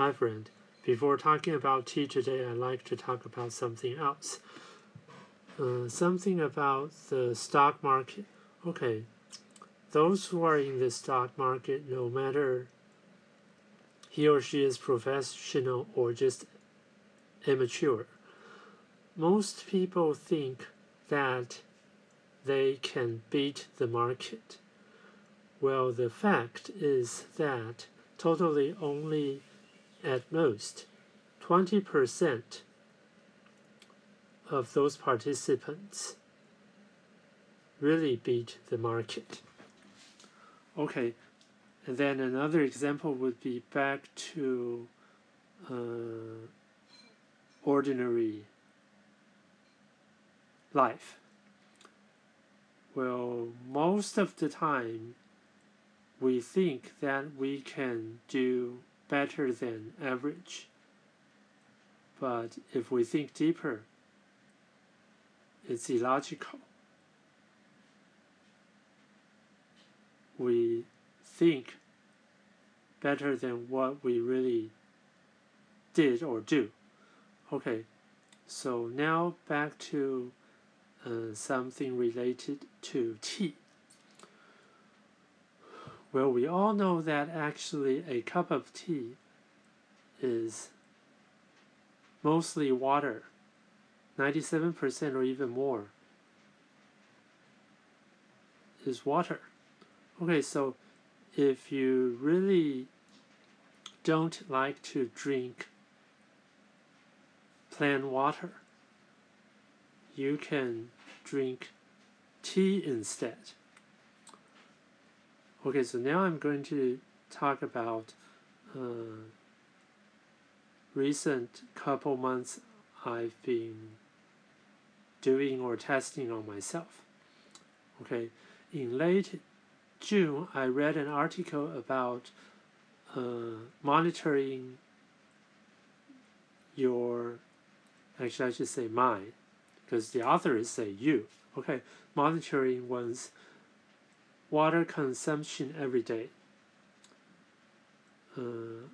Hi, friend. Before talking about tea today, I'd like to talk about something else. Uh, something about the stock market. Okay, those who are in the stock market, no matter he or she is professional or just immature, most people think that they can beat the market. Well, the fact is that totally only at most 20% of those participants really beat the market. Okay, and then another example would be back to uh, ordinary life. Well, most of the time, we think that we can do better than average. But if we think deeper, it's illogical. We think better than what we really did or do. Okay, so now back to uh, something related to tea. Well, we all know that actually a cup of tea is mostly water, 97% or even more is water. Okay, so if you really don't like to drink plain water, you can drink tea instead. Okay, so now I'm going to talk about uh, recent couple months I've been doing or testing on myself. Okay, in late June, I read an article about uh, monitoring your, actually, I should say mine, because the author is say you. Okay, monitoring one's water consumption every day. Uh,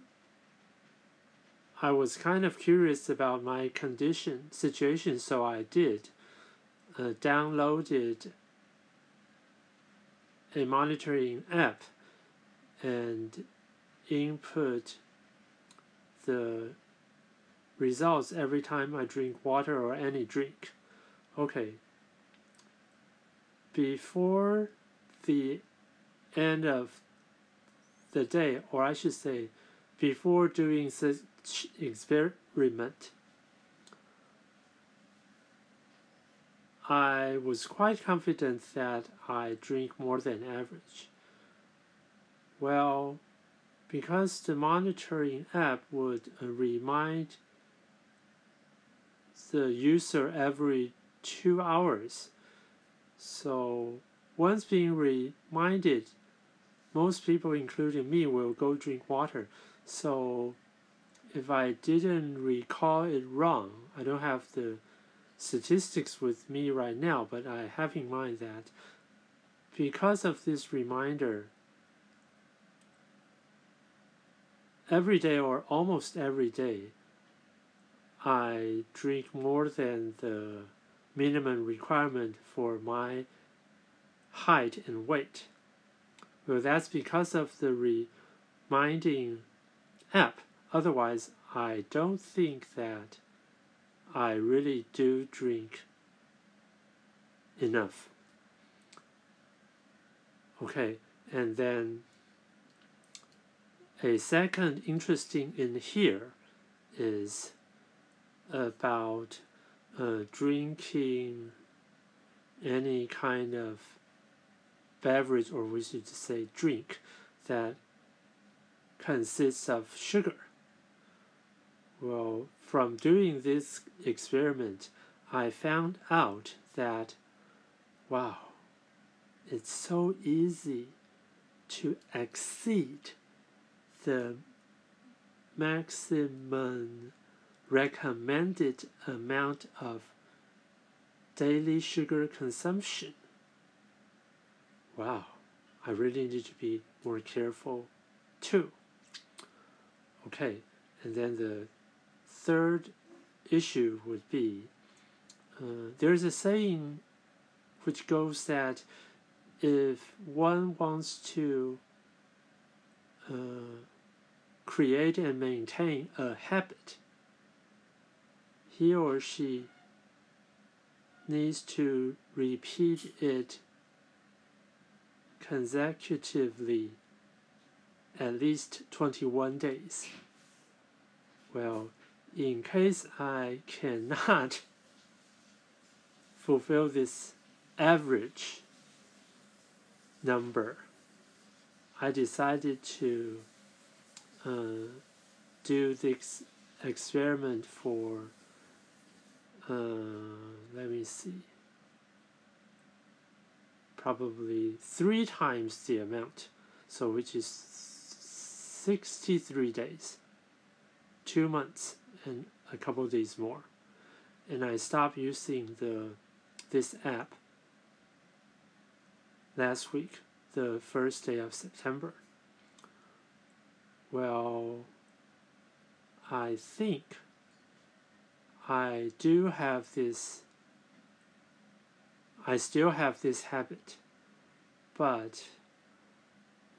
I was kind of curious about my condition situation, so I did uh, downloaded a monitoring app and input the results every time I drink water or any drink. Okay. Before the end of the day, or I should say, before doing such experiment, I was quite confident that I drink more than average. Well, because the monitoring app would remind the user every two hours. So once being reminded, most people, including me, will go drink water. So if I didn't recall it wrong, I don't have the statistics with me right now, but I have in mind that because of this reminder, every day or almost every day, I drink more than the minimum requirement for my height and weight. Well, that's because of the reminding app. Otherwise, I don't think that I really do drink enough. Okay, and then a second interesting in here is about uh, drinking any kind of beverage, or we should say drink, that consists of sugar. Well, from doing this experiment, I found out that, wow, it's so easy to exceed the maximum recommended amount of daily sugar consumption. Wow, I really need to be more careful too. Okay, And then the third issue would be uh, there's a saying which goes that if one wants to uh, create and maintain a habit, he or she needs to repeat it consecutively at least 21 days. Well, in case I cannot fulfill this average number, I decided to uh, do this experiment for, uh, let me see, probably three times the amount, so which is 63 days, two months, and a couple days more. And I stopped using the this app last week, the first day of September. Well, I think I do have this, I still have this habit, but,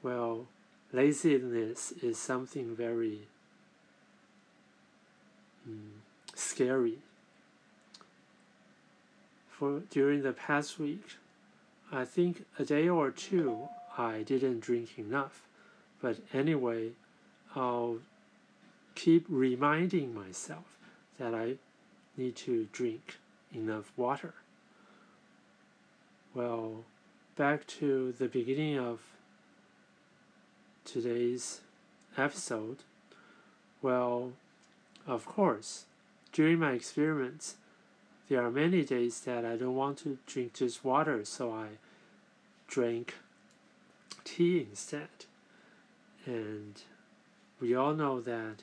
well, laziness is something very mm, scary. For during the past week, I think a day or two I didn't drink enough, but anyway, I'll keep reminding myself that I need to drink enough water. Well, back to the beginning of today's episode. Well, of course, during my experiments, there are many days that I don't want to drink just water, so I drank tea instead. And we all know that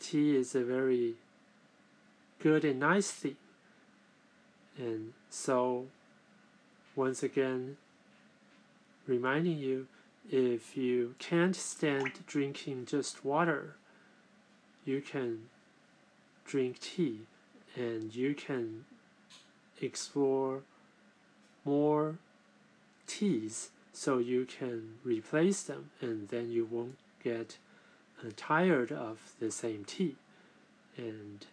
tea is a very good and nice thing. And so, once again, reminding you if you can't stand drinking just water, you can drink tea and you can explore more teas so you can replace them and then you won't get uh, tired of the same tea. And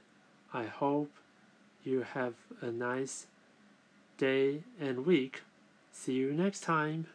I hope you have a nice day and week. See you next time.